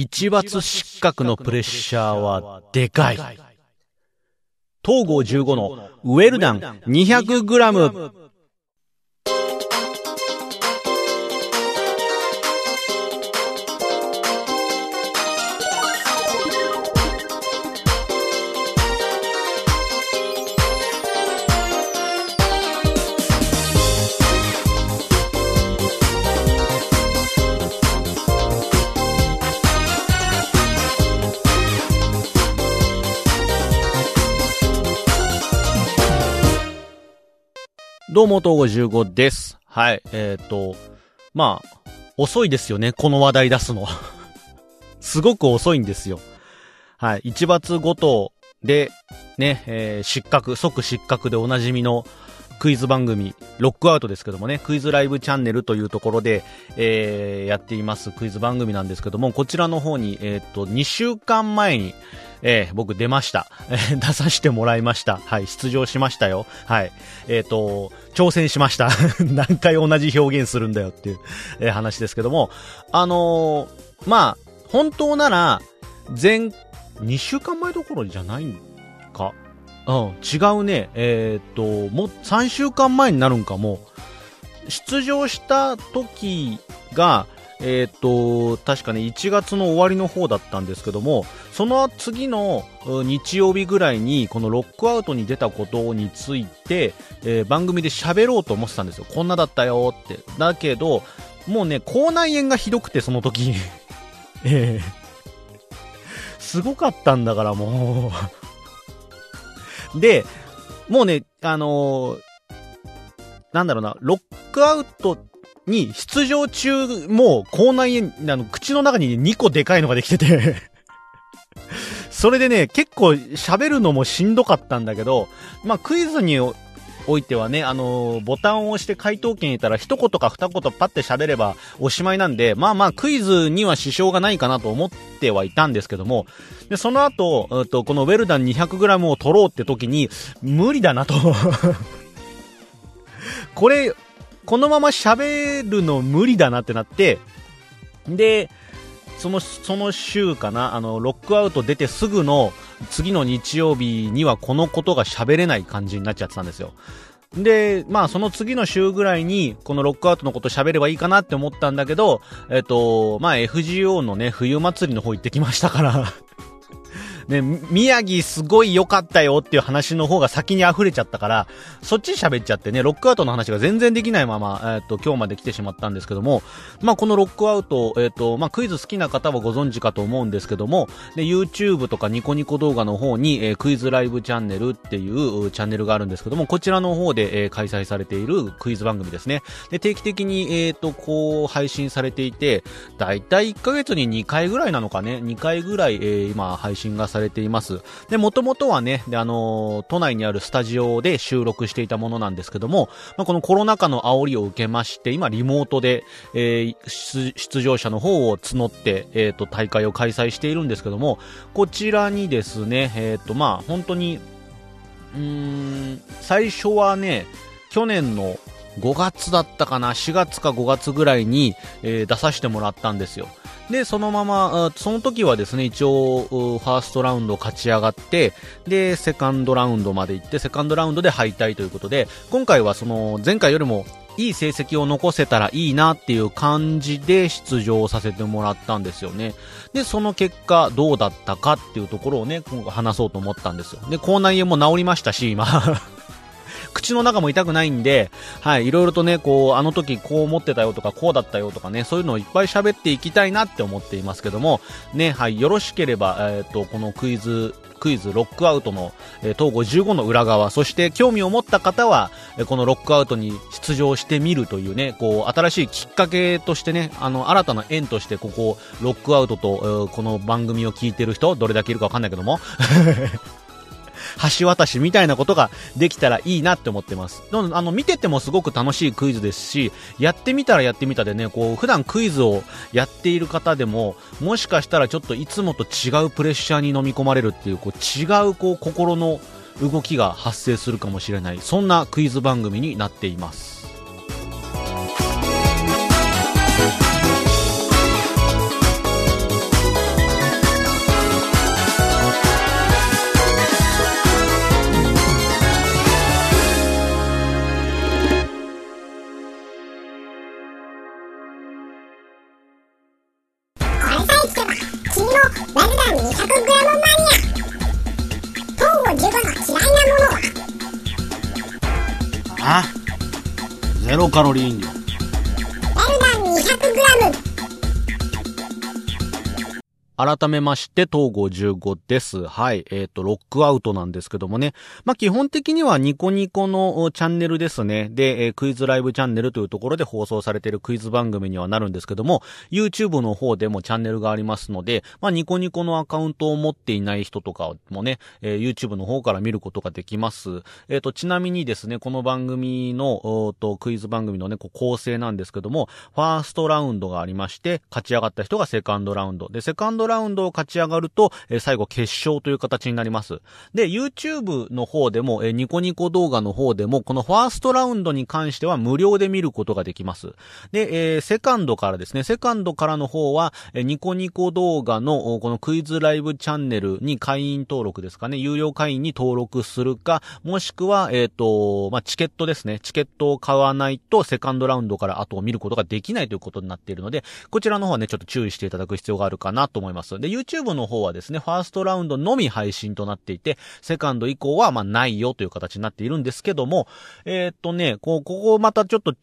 一罰失格のプレッシャーはでかい。東郷15のウェルダン 200g。どうも、東郷15です。はい、えっ、と、まあ、遅いですよね、この話題出すの。すごく遅いんですよ。はい、一罰ごとで、ね、えー失格、即失格でおなじみのクイズ番組、ロックアウトですけどもね、クイズライブチャンネルというところで、えーやっていますクイズ番組なんですけども、こちらの方に、えっ、と、2週間前に、えー僕出ました。出させてもらいました。はい、出場しましたよ。はい。えっ、と、挑戦しました。何回同じ表現するんだよっていう、えー話ですけども、あのーまあ、本当なら、前、2週間前どころじゃないんか？うん、違うね。えっ、と、もう3週間前になるんかも。出場した時が、えっ、と、確かね、1月の終わりの方だったんですけども、その次の日曜日ぐらいに、このロックアウトに出たことについて、えー番組で喋ろうと思ってたんですよ。こんなだったよって。だけど、もうね、口内炎がひどくて、その時。ええすごかったんだから、もう。で、もうね、あのーなんだろうな、ロックアウトに出場中、もう口内炎、あの、口の中に2個でかいのができてて、それでね、結構喋るのもしんどかったんだけど、まあ、クイズにおおいてはね、あのーボタンを押して回答権入れたら一言か二言パッて喋ればおしまいなんで、まあまあクイズには支障がないかなと思ってはいたんですけども、で、その後、うんとこのウェルダン 200g を取ろうって時に、無理だなと。これ、このまま喋るの無理だなってなって、で、その、その週かな、あの、ロックアウト出てすぐの次の日曜日にはこのことが喋れない感じになっちゃってたんですよ。で、まあその次の週ぐらいにこのロックアウトのこと喋ればいいかなって思ったんだけど、えっと、まあ FGO のね、冬祭りの方行ってきましたから、ね、宮城すごい良かったよっていう話の方が先に溢れちゃったから、そっち喋っちゃってね、ロックアウトの話が全然できないまま、えっ、と、今日まで来てしまったんですけども、まあ、このロックアウト、えっ、と、まあ、クイズ好きな方はご存知かと思うんですけども、で、YouTube とかニコニコ動画の方に、えークイズライブチャンネルっていうチャンネルがあるんですけども、こちらの方で、えー開催されているクイズ番組ですね。で、定期的に、えっ、と、こう、配信されていて、だいたい1ヶ月に2回ぐらいなのかね、2回ぐらい、えー今、配信がされています。で、もともとはね、で、あのー都内にあるスタジオで収録していたものなんですけども、まあ、このコロナ禍の煽りを受けまして、今、リモートで、えー出場者の方を募って、えっ、と、大会を開催しているんですけども、こちらにですね、えっ、と、まあ、本当に、うーん、最初はね、去年の5月だったかな、4月か5月ぐらいに、えー出させてもらったんですよ。で、そのまま、その時はですね、一応、ファーストラウンド勝ち上がって、で、セカンドラウンドまで行って、セカンドラウンドで敗退ということで、今回はその、前回よりも、いい成績を残せたらいいなっていう感じで出場させてもらったんですよね。で、その結果、どうだったかっていうところをね、今回話そうと思ったんですよ。で、口内炎も治りましたし、今。口の中も痛くないんで、はい、いろいろとね、こう、あの時こう思ってたよとか、こうだったよとかね、そういうのをいっぱい喋っていきたいなって思っていますけども、ね、はい、よろしければ、えっ、と、このクイズ、クイズロックアウトの、えー東郷15の裏側、そして興味を持った方は、えーこのロックアウトに出場してみるというね、こう、新しいきっかけとしてね、あの、新たな縁として、ここ、ロックアウトと、えーこの番組を聞いてる人、どれだけいるかわかんないけども、橋渡しみたいなことができたらいいなって思ってます。あの、見ててもすごく楽しいクイズですし、やってみたらやってみたでね、こう、普段クイズをやっている方でも、もしかしたらちょっといつもと違うプレッシャーに飲み込まれるっていう、こう、違う、こう、心の動きが発生するかもしれない、そんなクイズ番組になっています。ゼロカロリー飲料。改めまして、東郷15です。はい。えっ、と、ロックアウトなんですけどもね。まあ、基本的にはニコニコのチャンネルですね。で、えークイズライブチャンネルというところで放送されているクイズ番組にはなるんですけども、YouTube の方でもチャンネルがありますので、まあ、ニコニコのアカウントを持っていない人とかもね、えー YouTube の方から見ることができます。えっ、と、ちなみにですね、この番組の、おと、クイズ番組のね、こう構成なんですけども、ファーストラウンドがありまして、勝ち上がった人がセカンドラウンド。で、セカンドラウンドを勝ち上がると、えー最後決勝という形になります。で、YouTube の方でも、えーニコニコ動画の方でも、このファーストラウンドに関しては無料で見ることができます。で、えーセカンドからですね、セカンドからの方は、えーニコニコ動画の、このクイズライブチャンネルに会員登録ですかね、有料会員に登録するか、もしくは、えっ、と、まあ、チケットですね、チケットを買わないと、セカンドラウンドから後を見ることができないということになっているので、こちらの方はね、ちょっと注意していただく必要があるかなと思います。で、YouTube の方はですね、ファーストラウンドのみ配信となっていて、セカンド以降は、まあ、ないよという形になっているんですけども、えーっとね、こう、ここまたちょっと、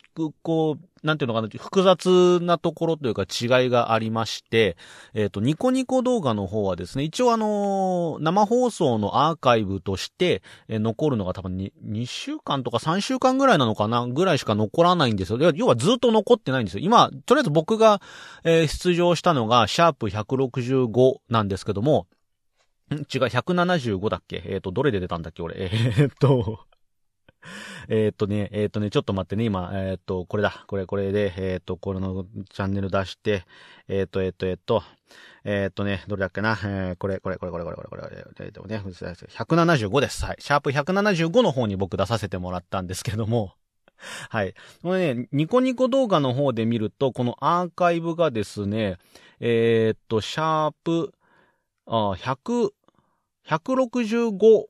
こう、なんていうのかな、複雑なところというか違いがありまして、えーっと、ニコニコ動画の方はですね、一応あのー生放送のアーカイブとして、えー残るのが多分に2週間とか3週間ぐらいなのかなぐらいしか残らないんですよ。要はずっと残ってないんですよ。今、とりあえず僕が、えー出場したのが、シャープ165なんですけども、違う、175だっけ？えっ、と、どれで出たんだっけ俺？えっと、えっとね、えーっとね、ちょっと待ってね、今、えーっと、これだ。これ、これで、えーっと、これのチャンネル出して、えっと、えっと、えっと、えっとね、どれだっけな、えーこれ、これ、これ、これ、これ、これ、これ、これ、えーっとね、175です。はい。シャープ175の方に僕出させてもらったんですけども、はい。これね、ニコニコ動画の方で見ると、このアーカイブがですね、えーっと、シャープ、あ、100、165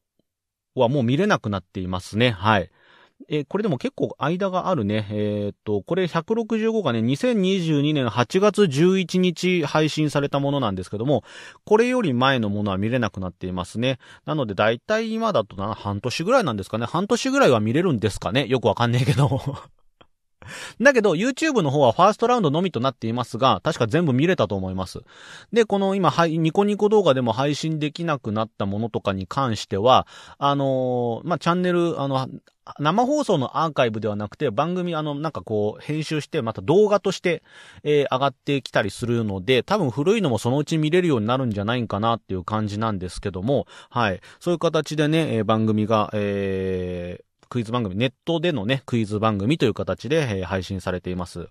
はもう見れなくなっていますね。はい。えーこれでも結構間があるね。えーっと、これ165がね、2022年8月11日配信されたものなんですけども、これより前のものは見れなくなっていますね。なので、だいたい今だとな、半年ぐらいなんですかね。半年ぐらいは見れるんですかね。よくわかんねえけど。だけど、YouTube の方はファーストラウンドのみとなっていますが、確か全部見れたと思います。で、この今、はい、ニコニコ動画でも配信できなくなったものとかに関しては、あのーまあ、チャンネル、あの、生放送のアーカイブではなくて、番組、あの、なんかこう、編集して、また動画として、えー上がってきたりするので、多分古いのもそのうち見れるようになるんじゃないかなっていう感じなんですけども、はい。そういう形でね、えー番組が、えークイズ番組、ネットでのね、クイズ番組という形で、えー配信されています。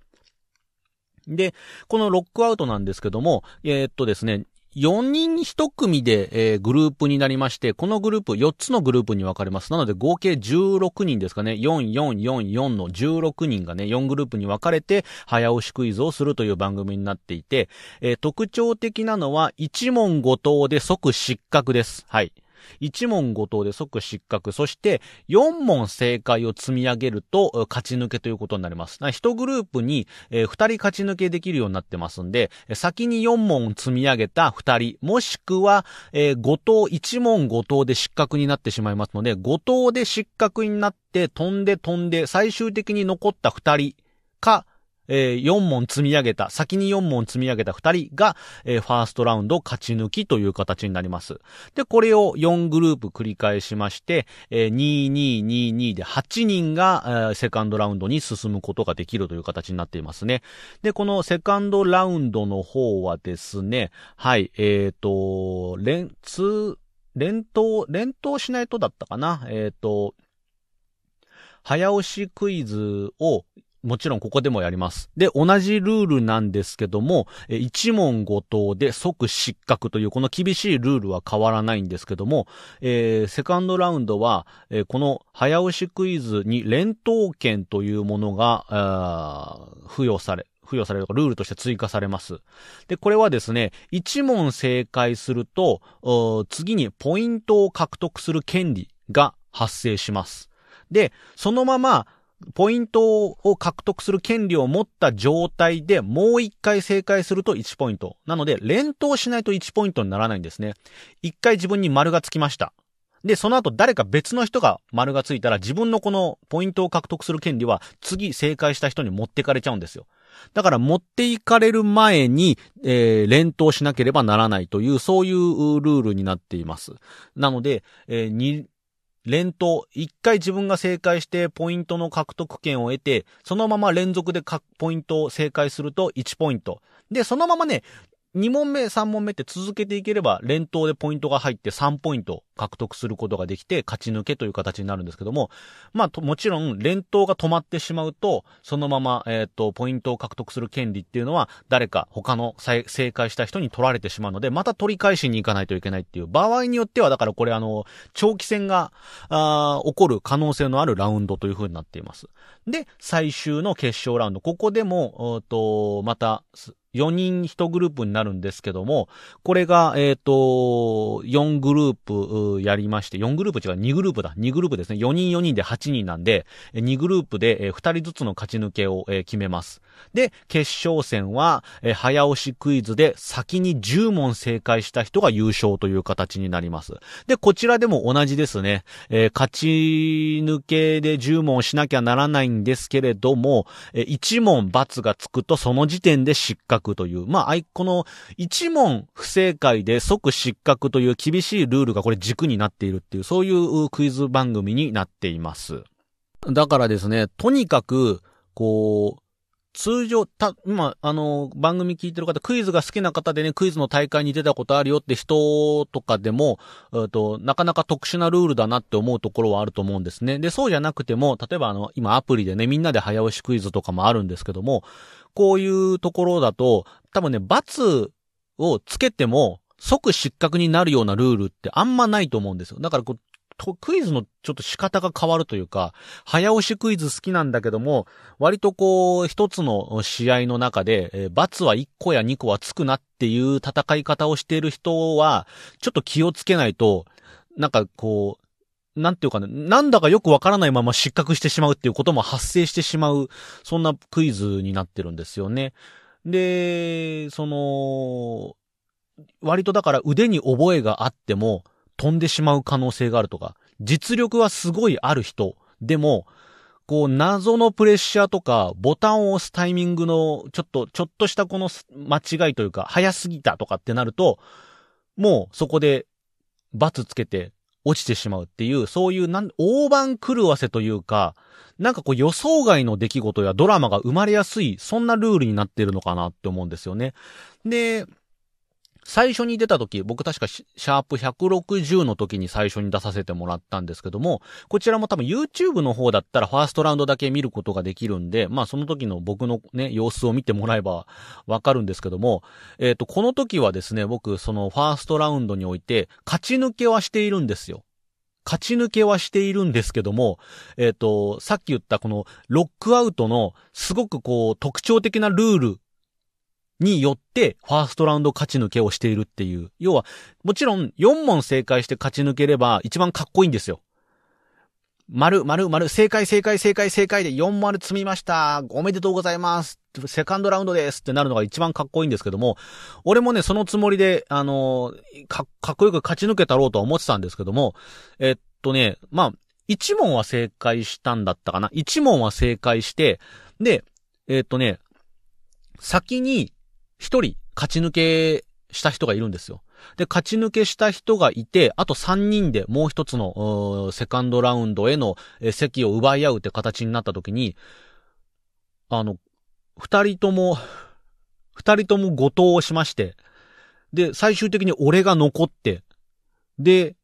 で、このロックアウトなんですけども、えーっとですね、4人1組で、えーグループになりまして、このグループ、4つのグループに分かれます。なので合計16人ですかね。4、4、4、4の16人がね、4グループに分かれて、早押しクイズをするという番組になっていて、えー特徴的なのは、1問5答で即失格です。はい。1問5答で即失格。そして、4問正解を積み上げると、勝ち抜けということになります。1グループに、え2人勝ち抜けできるようになってますんで、先に4問積み上げた2人、もしくは、えー5答、1問5答で失格になってしまいますので、5答で失格になって、飛んで飛んで、最終的に残った2人か、えー4問積み上げた、先に4問積み上げた2人が、えーファーストラウンド勝ち抜きという形になります。で、これを4グループ繰り返しまして、えー、2222で8人が、えーセカンドラウンドに進むことができるという形になっていますね。で、このセカンドラウンドの方はですね、はい、えっ、と、連、通、連投、連投しないとだったかな。えっ、と、早押しクイズをもちろんここでもやります。で、同じルールなんですけども、え1問5答で即失格というこの厳しいルールは変わらないんですけども、えーセカンドラウンドは、えーこの早押しクイズに連投権というものが、付与され、付与されるとかルールとして追加されます。で、これはですね、1問正解すると、次にポイントを獲得する権利が発生します。で、そのまま、ポイントを獲得する権利を持った状態でもう一回正解すると1ポイント。なので、連投しないと1ポイントにならないんですね。一回自分に丸がつきました。で、その後誰か別の人が丸がついたら自分のこのポイントを獲得する権利は次正解した人に持ってかれちゃうんですよ。だから持っていかれる前に、えー、連投しなければならないという、そういうルールになっています。なので、えー、連投、一回自分が正解してポイントの獲得権を得て、そのまま連続でポイントを正解すると1ポイント。で、そのままね、2問目、3問目って続けていければ、連投でポイントが入って3ポイント獲得することができて、勝ち抜けという形になるんですけども、まあ、もちろん、連投が止まってしまうと、そのまま、えっ、ー、と、ポイントを獲得する権利っていうのは、誰か他の正解した人に取られてしまうので、また取り返しに行かないといけないっていう、場合によっては、だからこれあの、長期戦が、あ起こる可能性のあるラウンドという風になっています。で、最終の決勝ラウンド。ここでも、と、また、4人1グループになるんですけども、これが、えっ、ー、と、4グループやりまして、4グループ違う、2グループだ。2グループですね。4人4人で8人なんで、2グループで2人ずつの勝ち抜けを決めます。で、決勝戦は、早押しクイズで先に10問正解した人が優勝という形になります。で、こちらでも同じですね。えー、勝ち抜けで10問しなきゃならないんですけれども、1問罰がつくとその時点で失格という、まあ、この一問不正解で即失格という厳しいルールがこれ軸になっているっていう、そういうクイズ番組になっています。だからですね、とにかく、こう、通常、た、今、あの、番組聞いてる方、クイズが好きな方でね、クイズの大会に出たことあるよって人とかでも、えっと、なかなか特殊なルールだなって思うところはあると思うんですね。で、そうじゃなくても、例えばあの、今アプリでね、みんなで早押しクイズとかもあるんですけども、こういうところだと、多分ね、罰をつけても、即失格になるようなルールってあんまないと思うんですよ。だからこう、とクイズのちょっと仕方が変わるというか、早押しクイズ好きなんだけども、割とこう、一つの試合の中で、えー、罰は1個や2個はつくなっていう戦い方をしている人は、ちょっと気をつけないと、なんかこう、なんていうかね、なんだかよくわからないまま失格してしまうっていうことも発生してしまう、そんなクイズになってるんですよね。で、その、割とだから腕に覚えがあっても、飛んでしまう可能性があるとか、実力はすごいある人でも、こう、謎のプレッシャーとか、ボタンを押すタイミングの、ちょっと、ちょっとしたこの間違いというか、早すぎたとかってなると、もうそこで、罰つけて、落ちてしまうっていう、そういうなん、大番狂わせというか、なんかこう予想外の出来事やドラマが生まれやすい、そんなルールになってるのかなって思うんですよね。で、最初に出た時、僕確かシャープ160の時に最初に出させてもらったんですけども、こちらも多分 YouTube の方だったらファーストラウンドだけ見ることができるんで、まあその時の僕のね、様子を見てもらえばわかるんですけども、えっ、ー、と、この時はですね、僕そのファーストラウンドにおいて、勝ち抜けはしているんですよ。勝ち抜けはしているんですけども、えっ、ー、と、さっき言ったこのロックアウトのすごくこう特徴的なルールによって、ファーストラウンド勝ち抜けをしているっていう。要は、もちろん4問正解して勝ち抜ければ一番かっこいいんですよ。丸、丸、丸、正解、正解、正解、正解で4丸積みました。おめでとうございます。セカンドラウンドですってなるのが一番かっこいいんですけども、俺もね、そのつもりで、あのか、かっこよく勝ち抜けたろうとは思ってたんですけども、えっとね、まあ、1問は正解したんだったかな。1問は正解して、で、えっとね、先に一人勝ち抜けした人がいるんですよ。で、勝ち抜けした人がいて、あと3人でもう一つの、セカンドラウンドへの席を奪い合うって形になった時に、あの、二人とも、二人とも誤答をしまして、で、最終的に俺が残って、で、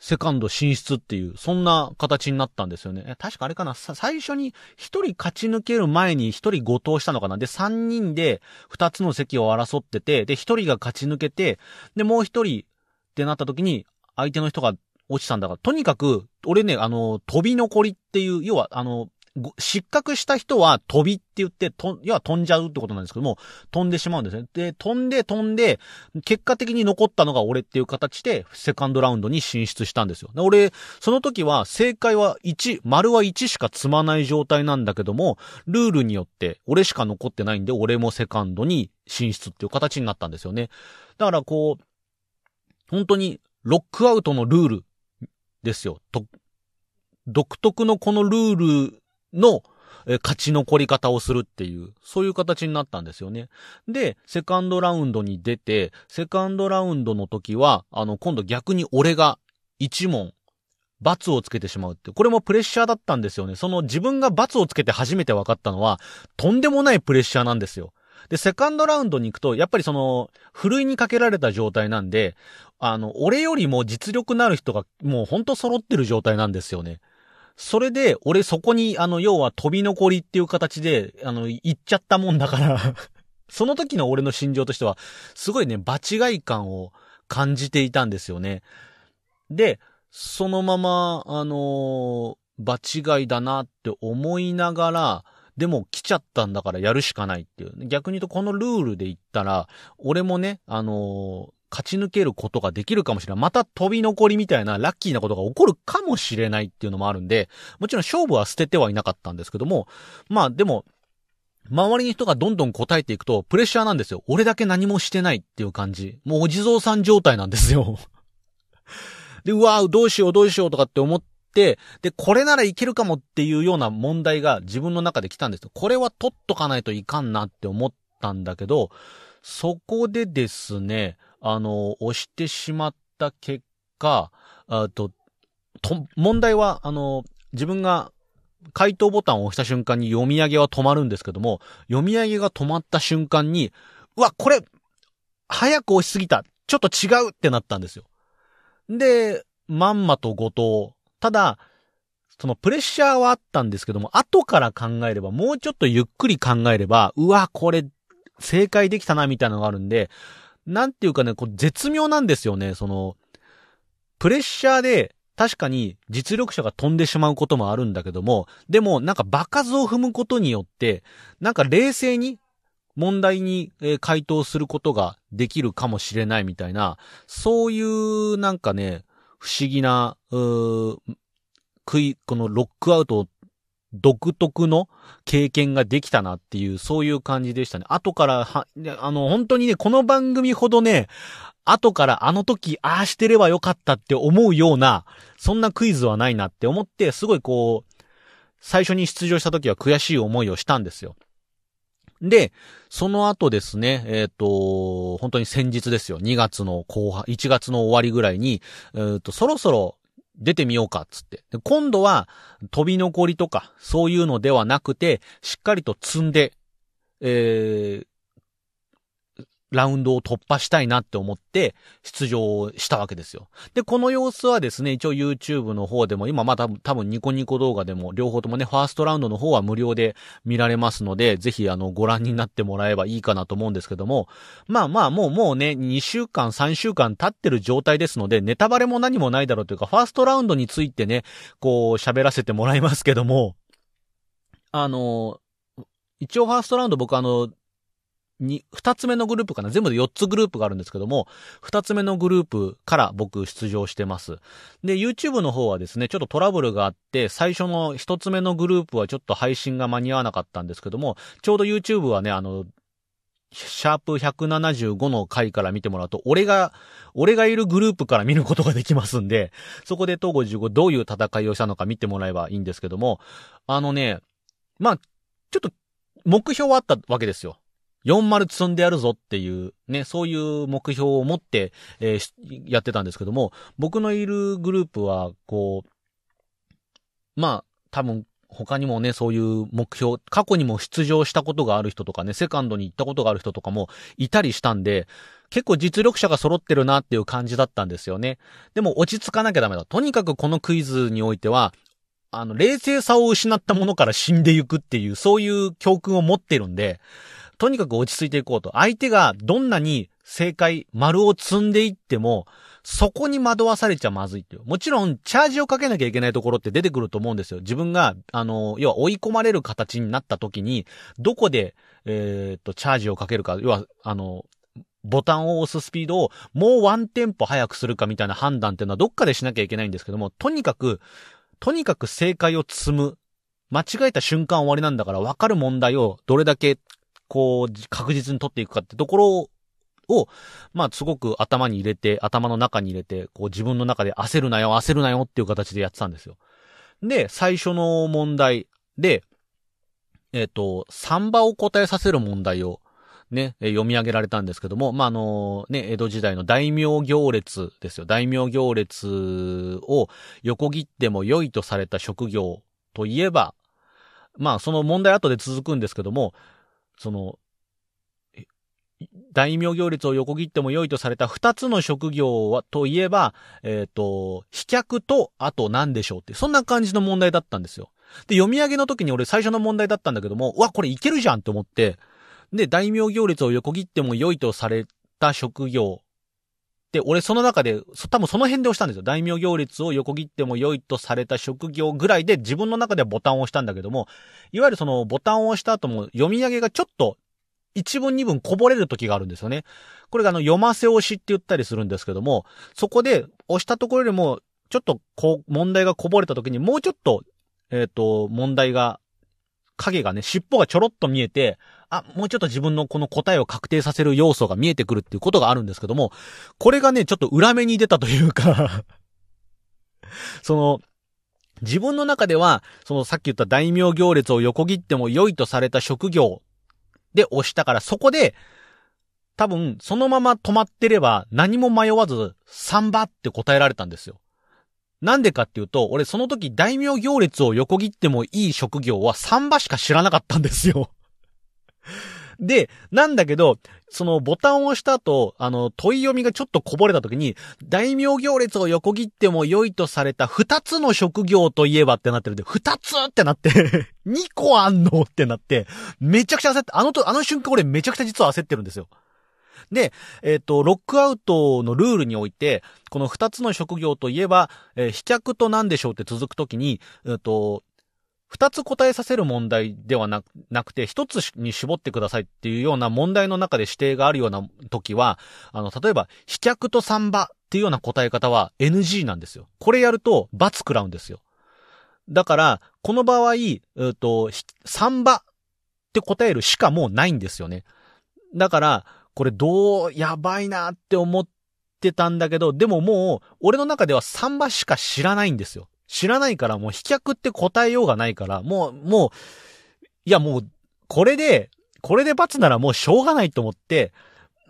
セカンド進出っていう、そんな形になったんですよね。確かあれかな最初に一人勝ち抜ける前に一人後藤したのかなで、三人で二つの席を争ってて、で、一人が勝ち抜けて、で、もう一人ってなった時に、相手の人が落ちたんだから、とにかく、俺ね、あの、飛び残りっていう、要は、あの、失格した人は飛びって言って、と、要は飛んじゃうってことなんですけども、飛んでしまうんですね。で、飛んで飛んで、結果的に残ったのが俺っていう形で、セカンドラウンドに進出したんですよ。で俺、その時は正解は1、丸は1しか積まない状態なんだけども、ルールによって俺しか残ってないんで、俺もセカンドに進出っていう形になったんですよね。だからこう、本当にロックアウトのルールですよ。と独特のこのルールのえ勝ち残り方をするっていう、そういう形になったんですよね。で、セカンドラウンドに出て、セカンドラウンドの時は、あの、今度逆に俺が一問、罰をつけてしまうって。これもプレッシャーだったんですよね。その自分が罰をつけて初めて分かったのは、とんでもないプレッシャーなんですよ。で、セカンドラウンドに行くと、やっぱりその、ふるいにかけられた状態なんで、あの、俺よりも実力のある人がもうほんと揃ってる状態なんですよね。それで、俺そこに、あの、要は飛び残りっていう形で、あの、行っちゃったもんだから、その時の俺の心情としては、すごいね、場違い感を感じていたんですよね。で、そのまま、あのー場違いだなって思いながら、でも来ちゃったんだからやるしかないっていう。逆に言うとこのルールで言ったら、俺もね、あのー勝ち抜けることができるかもしれない。また飛び残りみたいなラッキーなことが起こるかもしれないっていうのもあるんで、もちろん勝負は捨ててはいなかったんですけども、まあでも、周りの人がどんどん答えていくと、プレッシャーなんですよ。俺だけ何もしてないっていう感じ。もうお地蔵さん状態なんですよ。で、うわどうしようどうしようとかって思って、で、これならいけるかもっていうような問題が自分の中で来たんですよ。これは取っとかないといかんなって思ったんだけど、そこでですね、あの、押してしまった結果、あと、と、問題は、あの、自分が回答ボタンを押した瞬間に読み上げは止まるんですけども、読み上げが止まった瞬間に、うわ、これ、早く押しすぎた。ちょっと違うってなったんですよ。で、まんまと後藤。ただ、そのプレッシャーはあったんですけども、後から考えれば、もうちょっとゆっくり考えれば、うわ、これ、正解できたな、みたいなのがあるんで、なんていうかね、こう絶妙なんですよね、その、プレッシャーで、確かに実力者が飛んでしまうこともあるんだけども、でもなんか場数を踏むことによって、なんか冷静に問題に回答することができるかもしれないみたいな、そういうなんかね、不思議な、うークイ、このロックアウトを独特の経験ができたなっていう、そういう感じでしたね。後からは、あの、本当にね、この番組ほどね、後からあの時、ああしてればよかったって思うような、そんなクイズはないなって思って、すごいこう、最初に出場した時は悔しい思いをしたんですよ。で、その後ですね、えっ、と、本当に先日ですよ。2月の後半、1月の終わりぐらいに、えっ、と、そろそろ出てみようかつって。今度は飛び残りとか、そういうのではなくて、しっかりと積んで、えー、ラウンドを突破したいなって思って出場したわけですよ。で、この様子はですね、一応 YouTube の方でも、今まだ多分ニコニコ動画でも、両方ともね、ファーストラウンドの方は無料で見られますので、ぜひあの、ご覧になってもらえばいいかなと思うんですけども、まあまあ、もうもうね、2週間、3週間経ってる状態ですので、ネタバレも何もないだろうというか、ファーストラウンドについてね、こう、喋らせてもらいますけども、あの、一応ファーストラウンド僕あの、に、二つ目のグループかな？全部で四つグループがあるんですけども、二つ目のグループから僕出場してます。で、YouTube の方はですね、ちょっとトラブルがあって、最初の一つ目のグループはちょっと配信が間に合わなかったんですけども、ちょうど YouTube はね、あの、シャープ175の回から見てもらうと、俺が、俺がいるグループから見ることができますんで、そこで東55どういう戦いをしたのか見てもらえばいいんですけども、あのね、まあ、ちょっと、目標はあったわけですよ。40積んでやるぞっていう、ね、そういう目標を持って、えーやってたんですけども、僕のいるグループは、こう、まあ、多分、他にもね、そういう目標、過去にも出場したことがある人とかね、セカンドに行ったことがある人とかもいたりしたんで、結構実力者が揃ってるなっていう感じだったんですよね。でも落ち着かなきゃダメだ。とにかくこのクイズにおいては、あの、冷静さを失ったものから死んでいくっていう、そういう教訓を持ってるんで、とにかく落ち着いていこうと。相手がどんなに正解、丸を積んでいっても、そこに惑わされちゃまずいっていう。もちろん、チャージをかけなきゃいけないところって出てくると思うんですよ。自分が、あの、要は追い込まれる形になった時に、どこで、えー、っと、チャージをかけるか、要は、あの、ボタンを押すスピードをもうワンテンポ早くするかみたいな判断っていうのはどっかでしなきゃいけないんですけども、とにかく、とにかく正解を積む。間違えた瞬間終わりなんだから分かる問題をどれだけ、こう、確実に取っていくかってところを、まあ、すごく頭に入れて、頭の中に入れて、こう自分の中で焦るなよ、焦るなよっていう形でやってたんですよ。で、最初の問題で、えっ、と、3場を答えさせる問題を、ね、読み上げられたんですけども、まあ、あの、ね、江戸時代の大名行列ですよ。大名行列を横切っても良いとされた職業といえば、まあ、その問題後で続くんですけども、その、大名行列を横切っても良いとされた二つの職業は、といえば、えっ、ー、と、飛脚と、あと何でしょうって、そんな感じの問題だったんですよ。で、読み上げの時に俺最初の問題だったんだけども、うわ、これいけるじゃんって思って、で、大名行列を横切っても良いとされた職業で、俺その中で、多分その辺で押したんですよ。大名行列を横切っても良いとされた職業ぐらいで自分の中ではボタンを押したんだけども、いわゆるそのボタンを押した後も読み上げがちょっと一文二文こぼれる時があるんですよね。これがあの読ませ押しって言ったりするんですけども、そこで押したところよりも、ちょっとこう、問題がこぼれた時にもうちょっと、えっ、ー、と、問題が、影がね、尻尾がちょろっと見えて、あ、もうちょっと自分のこの答えを確定させる要素が見えてくるっていうことがあるんですけども、これがね、ちょっと裏目に出たというか その、自分の中では、そのさっき言った大名行列を横切っても良いとされた職業で押したから、そこで、多分、そのまま止まってれば何も迷わず、サンバって答えられたんですよ。なんでかっていうと、俺その時大名行列を横切ってもいい職業はサンバしか知らなかったんですよ。で、なんだけど、そのボタンを押した後、あの、問い読みがちょっとこぼれた時に、大名行列を横切っても良いとされた二つの職業といえばってなってるんで、二つってなって 二個あんのってなって、めちゃくちゃ焦って、あのと、あの瞬間俺めちゃくちゃ実は焦ってるんですよ。で、えっ、ー、と、ロックアウトのルールにおいて、この二つの職業といえば、えー、飛脚と何でしょうって続くときに、えっ、ー、と、二つ答えさせる問題ではなくて、一つに絞ってくださいっていうような問題の中で指定があるような時は、あの、例えば、飛脚とサンバっていうような答え方は NG なんですよ。これやると罰食らうんですよ。だから、この場合、えっと、サンバって答えるしかもうないんですよね。だから、これどう、やばいなって思ってたんだけど、でももう、俺の中ではサンバしか知らないんですよ。知らないからもう飛脚って答えようがないから、もう、もう、いやもう、これで、これで罰ならもうしょうがないと思って、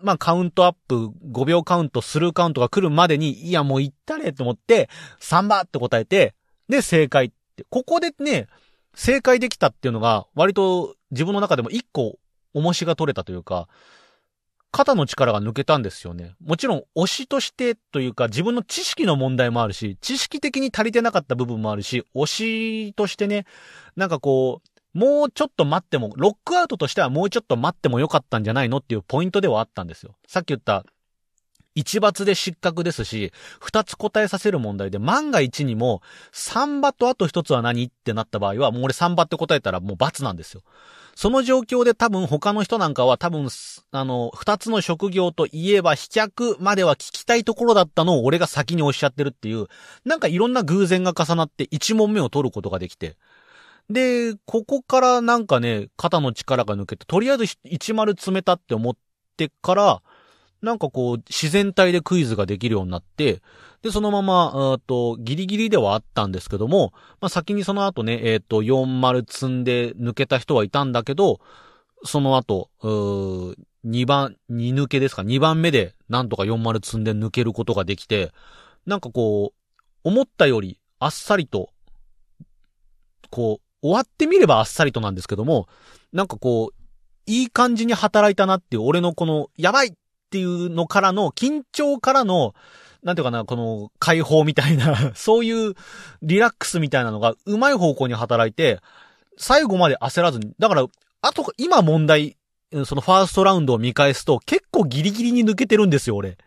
まあカウントアップ、5秒カウント、スルーカウントが来るまでに、いやもう行ったれと思って、3番って答えて、で正解って。ここでね、正解できたっていうのが、割と自分の中でも一個、重しが取れたというか、肩の力が抜けたんですよね。もちろん推しとしてというか自分の知識の問題もあるし、知識的に足りてなかった部分もあるし、推しとしてね、なんかこう、もうちょっと待っても、ロックアウトとしてはもうちょっと待ってもよかったんじゃないのっていうポイントではあったんですよ。さっき言った、一抜で失格ですし、二つ答えさせる問題で、万が一にも、三場とあと一つは何？ってなった場合は、もう俺三場って答えたらもう罰なんですよ。その状況で多分他の人なんかは多分、あの、二つの職業といえば飛脚までは聞きたいところだったのを俺が先におっしゃってるっていう、なんかいろんな偶然が重なって一問目を取ることができて、で、ここからなんかね、肩の力が抜けて、とりあえず一丸詰めたって思ってから、なんかこう、自然体でクイズができるようになって、で、そのまま、えっと、ギリギリではあったんですけども、まあ、先にその後ね、えっ、ー、と、40積んで抜けた人はいたんだけど、その後、う2番、2抜けですか ?2 番目で、なんとか40積んで抜けることができて、なんかこう、思ったより、あっさりと、こう、終わってみればあっさりとなんですけども、なんかこう、いい感じに働いたなっていう、俺のこの、やばいっていうのからの、緊張からの、なんていうかな、この解放みたいな そういうリラックスみたいなのがうまい方向に働いて、最後まで焦らずに、だから、あと、今問題、そのファーストラウンドを見返すと、結構ギリギリに抜けてるんですよ、俺。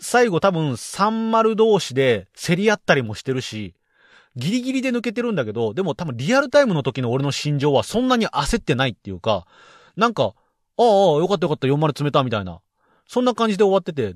最後多分30同士で競り合ったりもしてるし、ギリギリで抜けてるんだけど、でも多分リアルタイムの時の俺の心情はそんなに焦ってないっていうか、なんか、ああ、よかったよかった、4丸詰めたみたいな。そんな感じで終わってて、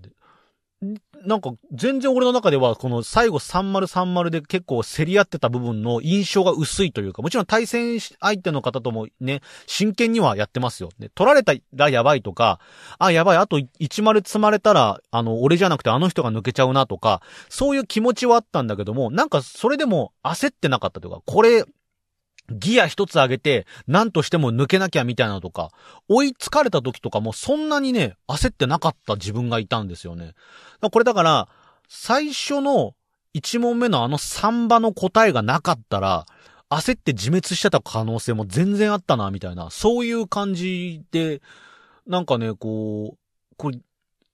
なんか、全然俺の中では、この最後3030で結構競り合ってた部分の印象が薄いというか、もちろん対戦相手の方ともね、真剣にはやってますよ。ね、取られたらやばいとか、あ、やばい、あと1丸積まれたら、あの、俺じゃなくてあの人が抜けちゃうなとか、そういう気持ちはあったんだけども、なんかそれでも焦ってなかったというか、これ、ギア一つ上げて、何としても抜けなきゃみたいなとか、追いつかれた時とかもそんなにね、焦ってなかった自分がいたんですよね。これだから、最初の1問目のあの3場の答えがなかったら、焦って自滅してた可能性も全然あったな、みたいな、そういう感じで、なんかね、こう、これ、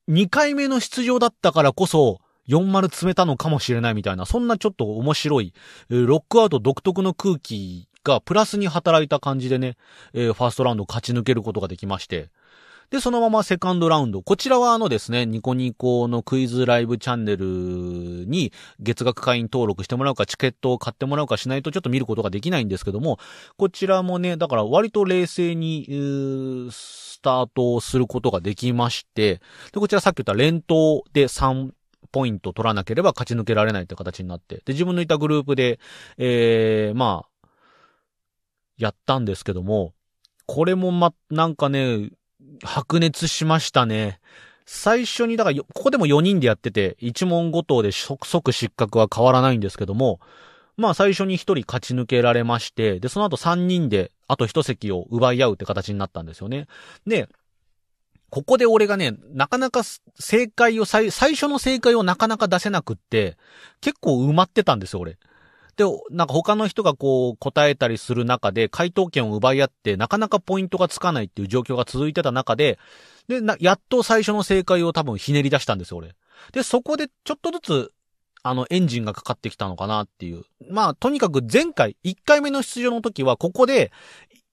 2回目の出場だったからこそ、4丸詰めたのかもしれないみたいな、そんなちょっと面白い、ロックアウト独特の空気がプラスに働いた感じでね、えー、ファーストラウンド勝ち抜けることができまして、で、そのままセカンドラウンド。こちらはあのですね、ニコニコのクイズライブチャンネルに月額会員登録してもらうか、チケットを買ってもらうかしないとちょっと見ることができないんですけども、こちらもね、だから割と冷静に、スタートすることができまして、で、こちらさっき言った連投で3ポイント取らなければ勝ち抜けられないって形になって、で、自分のいたグループで、えー、まあ、やったんですけども、これもま、なんかね、白熱しましたね。最初に、だから、ここでも4人でやってて、1問ごとで即失格は変わらないんですけども、まあ最初に1人勝ち抜けられまして、で、その後3人で、あと1席を奪い合うって形になったんですよね。で、ここで俺がね、なかなか正解を、最初の正解をなかなか出せなくって、結構埋まってたんですよ、俺。で、なんか他の人がこう答えたりする中で回答権を奪い合ってなかなかポイントがつかないっていう状況が続いてた中で、で、な、やっと最初の正解を多分ひねり出したんですよ、俺。で、そこでちょっとずつ、あの、エンジンがかかってきたのかなっていう。まあ、とにかく前回、1回目の出場の時は、ここで、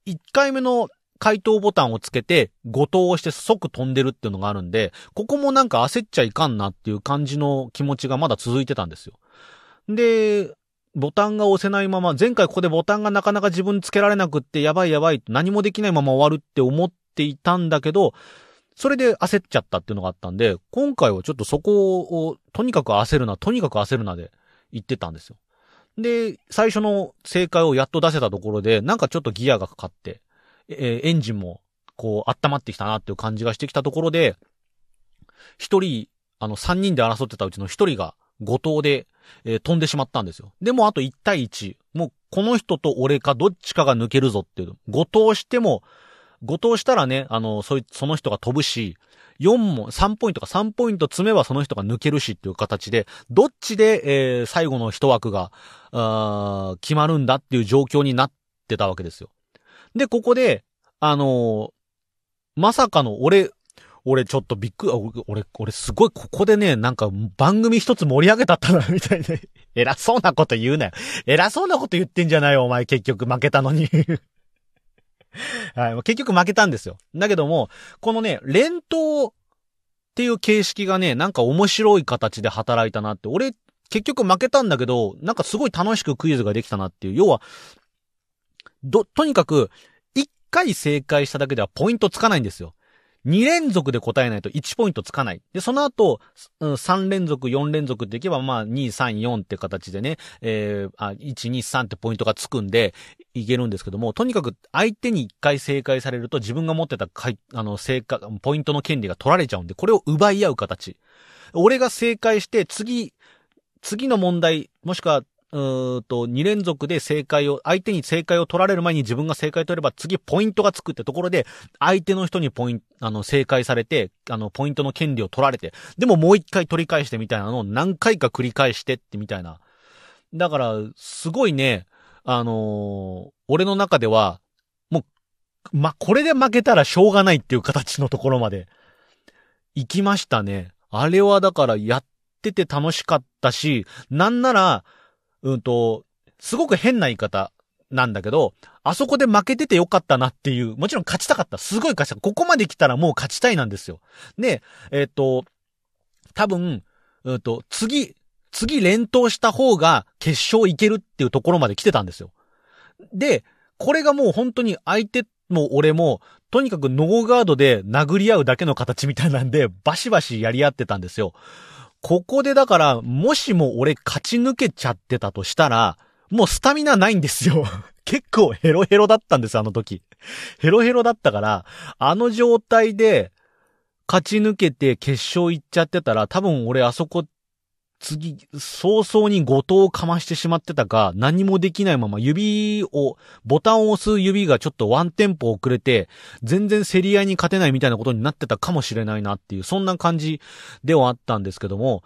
1回目の回答ボタンをつけて、誤答をして即飛んでるっていうのがあるんで、ここもなんか焦っちゃいかんなっていう感じの気持ちがまだ続いてたんですよ。で、ボタンが押せないまま、前回ここでボタンがなかなか自分つけられなくって、やばいやばい、何もできないまま終わるって思っていたんだけど、それで焦っちゃったっていうのがあったんで、今回はちょっとそこを、とにかく焦るな、とにかく焦るなで言ってたんですよ。で、最初の正解をやっと出せたところで、なんかちょっとギアがかかって、え、エンジンも、こう、温まってきたなっていう感じがしてきたところで、一人、あの、三人で争ってたうちの一人が、五島で、えー、飛んでしまったんですよ。でもあと1対1。もうこの人と俺かどっちかが抜けるぞっていう。5投しても、5投したらね、あの、そい、その人が飛ぶし、4も、3ポイントか3ポイント詰めばその人が抜けるしっていう形で、どっちで、えー、最後の一枠が、あ決まるんだっていう状況になってたわけですよ。で、ここで、あのー、まさかの俺、俺ちょっとびっくり、俺、俺すごいここでね、なんか番組一つ盛り上げたったな、みたいな。偉そうなこと言うなよ。偉そうなこと言ってんじゃないよ、お前結局負けたのに はい、結局負けたんですよ。だけども、このね、連投っていう形式がね、なんか面白い形で働いたなって。俺、結局負けたんだけど、なんかすごい楽しくクイズができたなっていう。要は、ど、とにかく、一回正解しただけではポイントつかないんですよ。2連続で答えないと1ポイントつかない。で、その後、3連続、4連続っていけば、まあ、2、3、4って形でね、えー、あ、1、2、3ってポイントがつくんで、いけるんですけども、とにかく相手に1回正解されると自分が持ってたあの、正解、ポイントの権利が取られちゃうんで、これを奪い合う形。俺が正解して、次、次の問題、もしくはうーと、2連続で正解を、相手に正解を取られる前に自分が正解取れば次ポイントがつくってところで、相手の人にポイント、あの、正解されて、あの、ポイントの権利を取られて、でももう一回取り返してみたいなのを何回か繰り返してってみたいな。だから、すごいね、あのー、俺の中では、もう、ま、これで負けたらしょうがないっていう形のところまで、行きましたね。あれはだからやってて楽しかったし、なんなら、うんと、すごく変な言い方。なんだけど、あそこで負けててよかったなっていう、もちろん勝ちたかった。すごい勝ちた。ここまで来たらもう勝ちたいなんですよ。で、えっ、と、多分、うんと、次、次連投した方が決勝いけるっていうところまで来てたんですよ。で、これがもう本当に相手も俺も、とにかくノーガードで殴り合うだけの形みたいなんで、バシバシやり合ってたんですよ。ここでだから、もしも俺勝ち抜けちゃってたとしたら、もうスタミナないんですよ。結構ヘロヘロだったんです、あの時。ヘロヘロだったから、あの状態で、勝ち抜けて決勝行っちゃってたら、多分俺あそこ次、早々に後藤をかましてしまってたか、何もできないまま指を、ボタンを押す指がちょっとワンテンポ遅れて、全然競り合いに勝てないみたいなことになってたかもしれないなっていう、そんな感じではあったんですけども、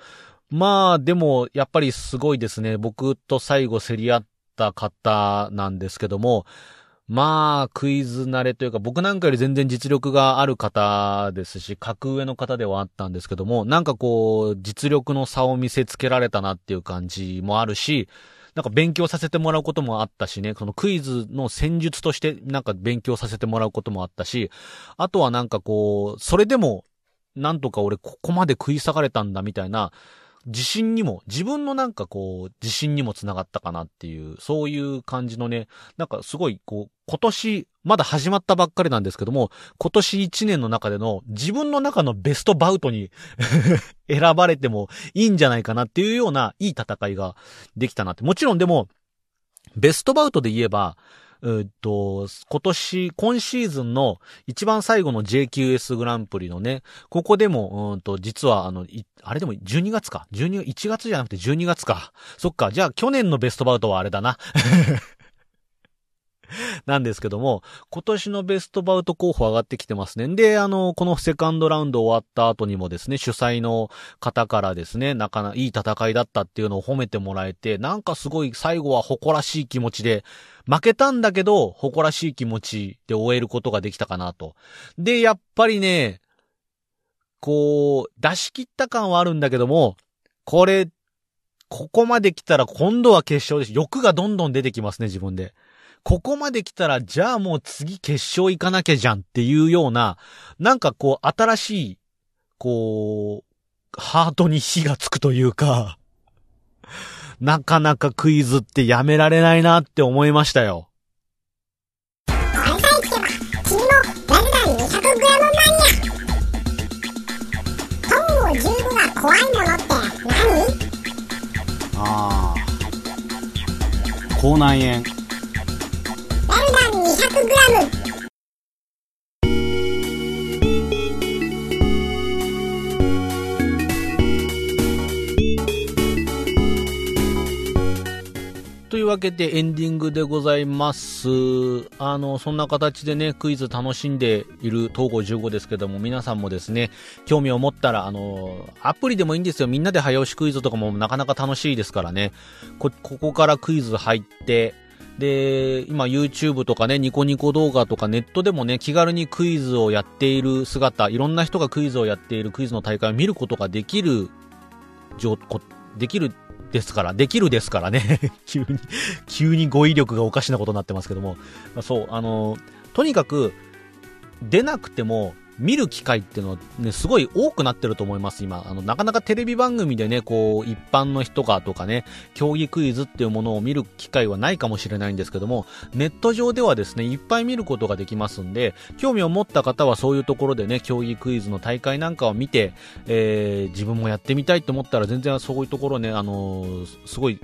まあ、でも、やっぱりすごいですね。僕と最後競り合った方なんですけども、まあ、クイズ慣れというか、僕なんかより全然実力がある方ですし、格上の方ではあったんです。けども、なんかこう、実力の差を見せつけられたなっていう感じもあるし、なんか勉強させてもらうこともあったしね、そのクイズの戦術としてなんか勉強させてもらうこともあったし、あとはなんかこう、それでも、なんとか俺ここまで食い下がれたんだみたいな、自信にも、自分のなんかこう、自信にもつながったかなっていう、そういう感じのね、なんかすごいこう、今年、まだ始まったばっかりなんですけども、今年1年の中での自分の中のベストバウトに 選ばれてもいいんじゃないかなっていうようないい戦いができたなって。もちろんでも、ベストバウトで言えば、えっと、今年、今シーズンの一番最後の JQS グランプリのね、ここでも、うんと、実はあの、あれでも12月か。12、1月じゃなくて12月か。そっか。じゃあ去年のベストバウトはあれだな。なんですけども、今年のベストバウト候補上がってきてますね。で、あの、このセカンドラウンド終わった後にもですね、主催の方からですね、なかないい戦いだったっていうのを褒めてもらえて、なんかすごい最後は誇らしい気持ちで、負けたんだけど、誇らしい気持ちで終えることができたかなと。で、やっぱりね、こう、出し切った感はあるんだけども、これ、ここまで来たら今度は決勝です。欲がどんどん出てきますね、自分で。ここまで来たら、じゃあもう次決勝行かなきゃじゃんっていうような、なんかこう、新しい、こう、ハートに火がつくというか、なかなかクイズってやめられないなって思いましたよ。怖いものって何ああ口内炎いうわけでエンディングでございます。あの、そんな形でね、クイズ楽しんでいる東郷15ですけども、皆さんもですね、興味を持ったら、あの、アプリでもいいんですよ。みんなで早押しクイズとかもなかなか楽しいですからね。こ、ここからクイズ入って、で、今 YouTube とかね、ニコニコ動画とかネットでもね、気軽にクイズをやっている姿、いろんな人がクイズをやっているクイズの大会を見ることができる、状こできるですから、できるですからね。急に、急に語彙力がおかしなことになってますけども。そう、あの、とにかく、出なくても、見る機会っていうのはね、すごい多くなってると思います、今。あの、なかなかテレビ番組でね、こう、一般の人がとかね、競技クイズっていうものを見る機会はないかもしれないんですけども、ネット上ではですね、いっぱい見ることができますんで、興味を持った方はそういうところでね、競技クイズの大会なんかを見て、えー、自分もやってみたいと思ったら全然そういうところね、あのーすごい、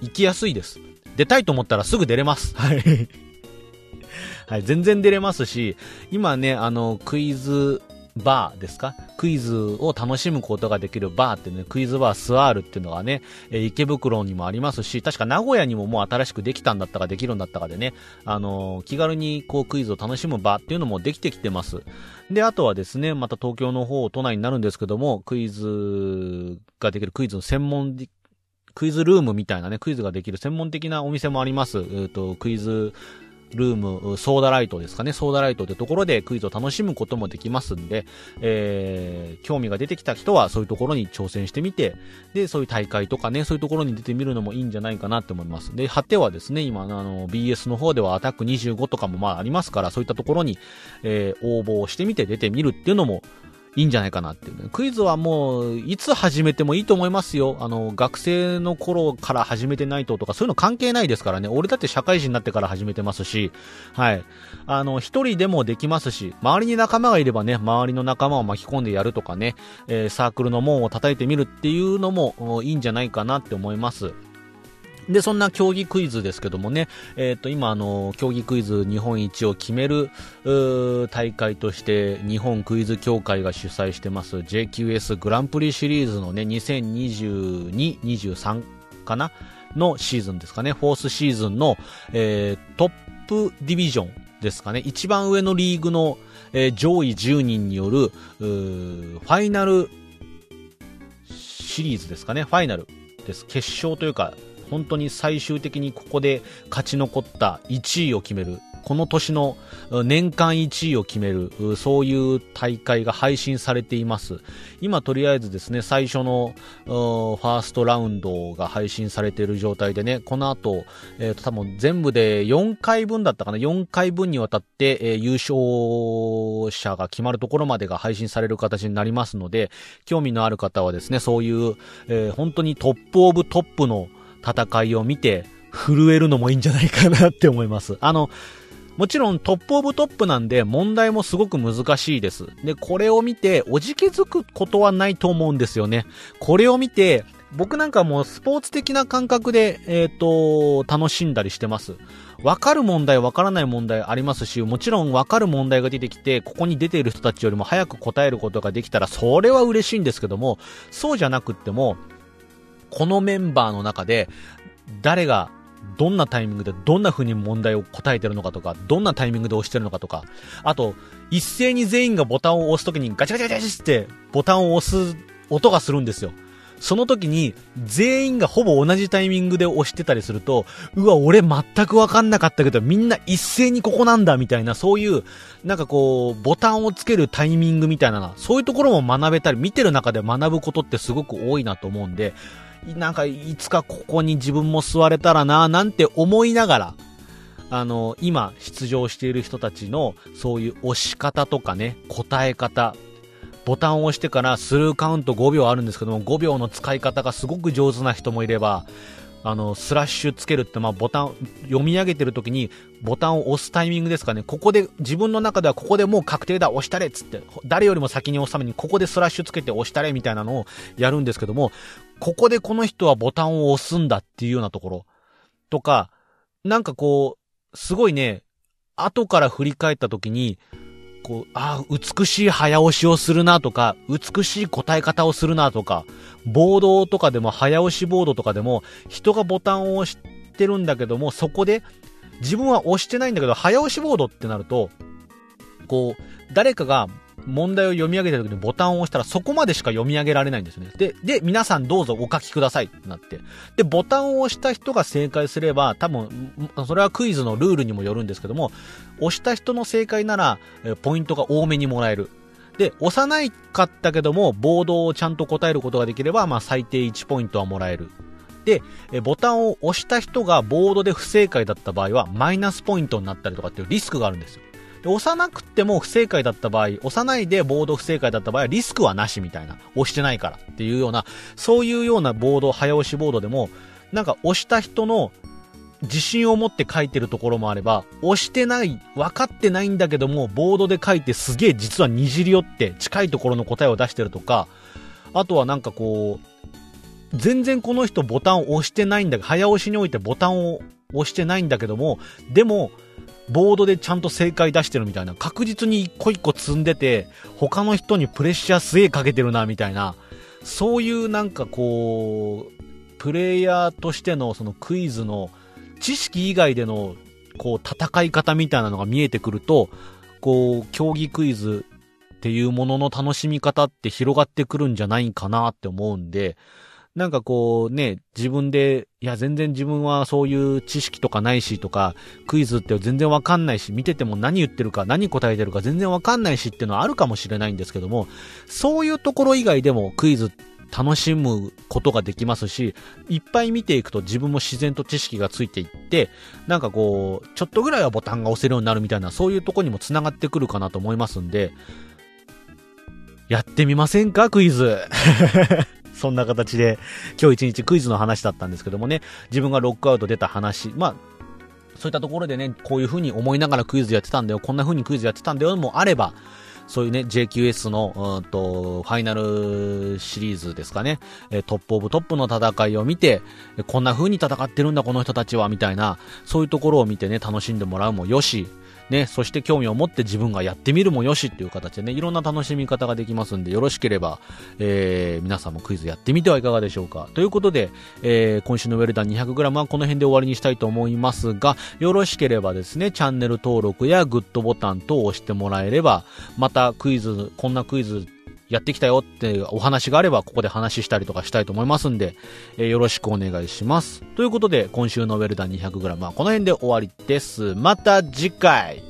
行きやすいです。出たいと思ったらすぐ出れます。はい。はい、全然出れますし、今ね、あの、クイズバーですか？クイズを楽しむことができるバーってね、クイズバースワールっていうのがね、えー池袋にもありますし、確か名古屋にももう新しくできたんだったかできるんだったかでね、あのー気軽にこうクイズを楽しむ場っていうのもできてきてます。で、あとはですね、また東京の方、都内になるんですけども、クイズができるクイズの専門クイズルームみたいなね、クイズができる専門的なお店もあります。えっ、と、クイズルーム、ソーダライトですかね、ソーダライトってところでクイズを楽しむこともできますんで、えー、興味が出てきた人はそういうところに挑戦してみて、で、そういう大会とかね、そういうところに出てみるのもいいんじゃないかなって思います。で、果てはですね、今、あの、BS の方ではアタック25とかもまあありますから、そういったところに、えー、応募してみて出てみるっていうのも、いいんじゃないかなっていう、ね。クイズはもう、いつ始めてもいいと思いますよ。あの、学生の頃から始めてないととか、そういうの関係ないですからね。俺だって社会人になってから始めてますし、はい。あの、一人でもできますし、周りに仲間がいればね、周りの仲間を巻き込んでやるとかね、えー、サークルの門を叩いてみるっていうのもいいんじゃないかなって思います。で、そんな競技クイズですけどもね、えっ、ー、と、今、あの、競技クイズ日本一を決める、大会として、日本クイズ協会が主催してます JQS グランプリシリーズのね、2022、23かなのシーズンですかね、フォースシーズンの、えー、トップディビジョンですかね、一番上のリーグの、えー、上位10人による、ファイナルシリーズですかね、ファイナルです。決勝というか、本当に最終的にここで勝ち残った1位を決めるこの年の年間1位を決める、そういう大会が配信されています。今とりあえずですね、最初のファーストラウンドが配信されている状態でね、この後、えー、と多分全部で4回分だったかな、4回分にわたって、えー、優勝者が決まるところまでが配信される形になりますので、興味のある方はですね、そういう、えー、本当にトップオブトップの戦いを見て、震えるのもいいんじゃないかなって思います。あの、もちろんトップオブトップなんで問題もすごく難しいです。で、これを見ておじけづくことはないと思うんですよね。これを見て、僕なんかもうスポーツ的な感覚で、えっ、ー、と、楽しんだりしてます。わかる問題、わからない問題ありますし、もちろんわかる問題が出てきて、ここに出ている人たちよりも早く答えることができたら、それは嬉しいんですけども、そうじゃなくっても、このメンバーの中で、誰がどんなタイミングでどんな風に問題を答えてるのかとか、どんなタイミングで押してるのかとか、あと、一斉に全員がボタンを押すときにガチャガチャガチャってボタンを押す音がするんですよ。その時に全員がほぼ同じタイミングで押してたりすると、うわ、俺全くわかんなかったけど、みんな一斉にここなんだみたいな、そういう、なんかこう、ボタンをつけるタイミングみたいな、そういうところも学べたり、見てる中で学ぶことってすごく多いなと思うんで、なんかいつかここに自分も座れたらな、なんて思いながら、あの、今出場している人たちのそういう押し方とかね、答え方、ボタンを押してからスルーカウント5秒あるんですけども、5秒の使い方がすごく上手な人もいれば、あの、スラッシュつけるって、まあ、ボタン、読み上げてる時に、ボタンを押すタイミングですかね。ここで、自分の中ではここでもう確定だ、押したれっつって、誰よりも先に押すために、ここでスラッシュつけて押したれみたいなのをやるんですけども、ここでこの人はボタンを押すんだっていうようなところ。とか、なんかこう、すごいね、後から振り返った時に、こう、ああ、美しい早押しをするなとか、美しい答え方をするなとか、ボードとかでも、早押しボードとかでも、人がボタンを押してるんだけども、そこで、自分は押してないんだけど、早押しボードってなると、こう、誰かが問題を読み上げた時にボタンを押したらそこまでしか読み上げられないんですね。で、で、皆さんどうぞお書きくださいってなって。で、ボタンを押した人が正解すれば、多分、それはクイズのルールにもよるんですけども、押した人の正解なら、ポイントが多めにもらえる。で、押さないかったけども、ボードをちゃんと答えることができれば、まあ最低1ポイントはもらえる。で、ボタンを押した人がボードで不正解だった場合は、マイナスポイントになったりとかっていうリスクがあるんですよ。押さなくても不正解だった場合、押さないでボード不正解だった場合はリスクはなしみたいな。押してないからっていうような、そういうようなボード、早押しボードでも、なんか押した人の自信を持って書いてるところもあれば、押してない、分かってないんだけども、ボードで書いてすげえ実はにじり寄って近いところの答えを出してるとか、あとはなんかこう、全然この人ボタンを押してないんだけど、早押しにおいてボタンを押してないんだけども、でも、ボードでちゃんと正解出してるみたいな、確実に一個一個積んでて、他の人にプレッシャーすげえかけてるな、みたいな、そういうなんかこう、プレイヤーとしてのそのクイズの知識以外でのこう戦い方みたいなのが見えてくると、こう、競技クイズっていうものの楽しみ方って広がってくるんじゃないかなって思うんで、なんかこうね、自分で、いや全然自分はそういう知識とかないしとか、クイズって全然わかんないし、見てても何言ってるか、何答えてるか全然わかんないしっていうのはあるかもしれないんですけども、そういうところ以外でもクイズ楽しむことができますし、いっぱい見ていくと自分も自然と知識がついていって、なんかこう、ちょっとぐらいはボタンが押せるようになるみたいな、そういうとこにも繋がってくるかなと思いますんで、やってみませんか？クイズ。そんな形で、今日一日クイズの話だったんですけどもね、自分がロックアウト出た話、まあ、そういったところでね、こういう風に思いながらクイズやってたんだよ、こんな風にクイズやってたんだよ。もあれば、そういうね、JQS の、うんと、ファイナルシリーズですかね、えトップオブトップの戦いを見て、こんな風に戦ってるんだ、この人たちは、みたいな、そういうところを見てね、楽しんでもらうもよし、ね、そして興味を持って自分がやってみるもよしっていう形でね、いろんな楽しみ方ができますんで、よろしければ、えー、皆さんもクイズやってみてはいかがでしょうか。ということで、えー、今週のウェルダン 200g はこの辺で終わりにしたいと思いますが、よろしければですね、チャンネル登録やグッドボタン等を押してもらえれば、またクイズ、こんなクイズやってきたよってお話があれば、ここで話したりとかしたいと思いますんで、えー、よろしくお願いします。ということで、今週のウェルダン 200g はこの辺で終わりです。また次回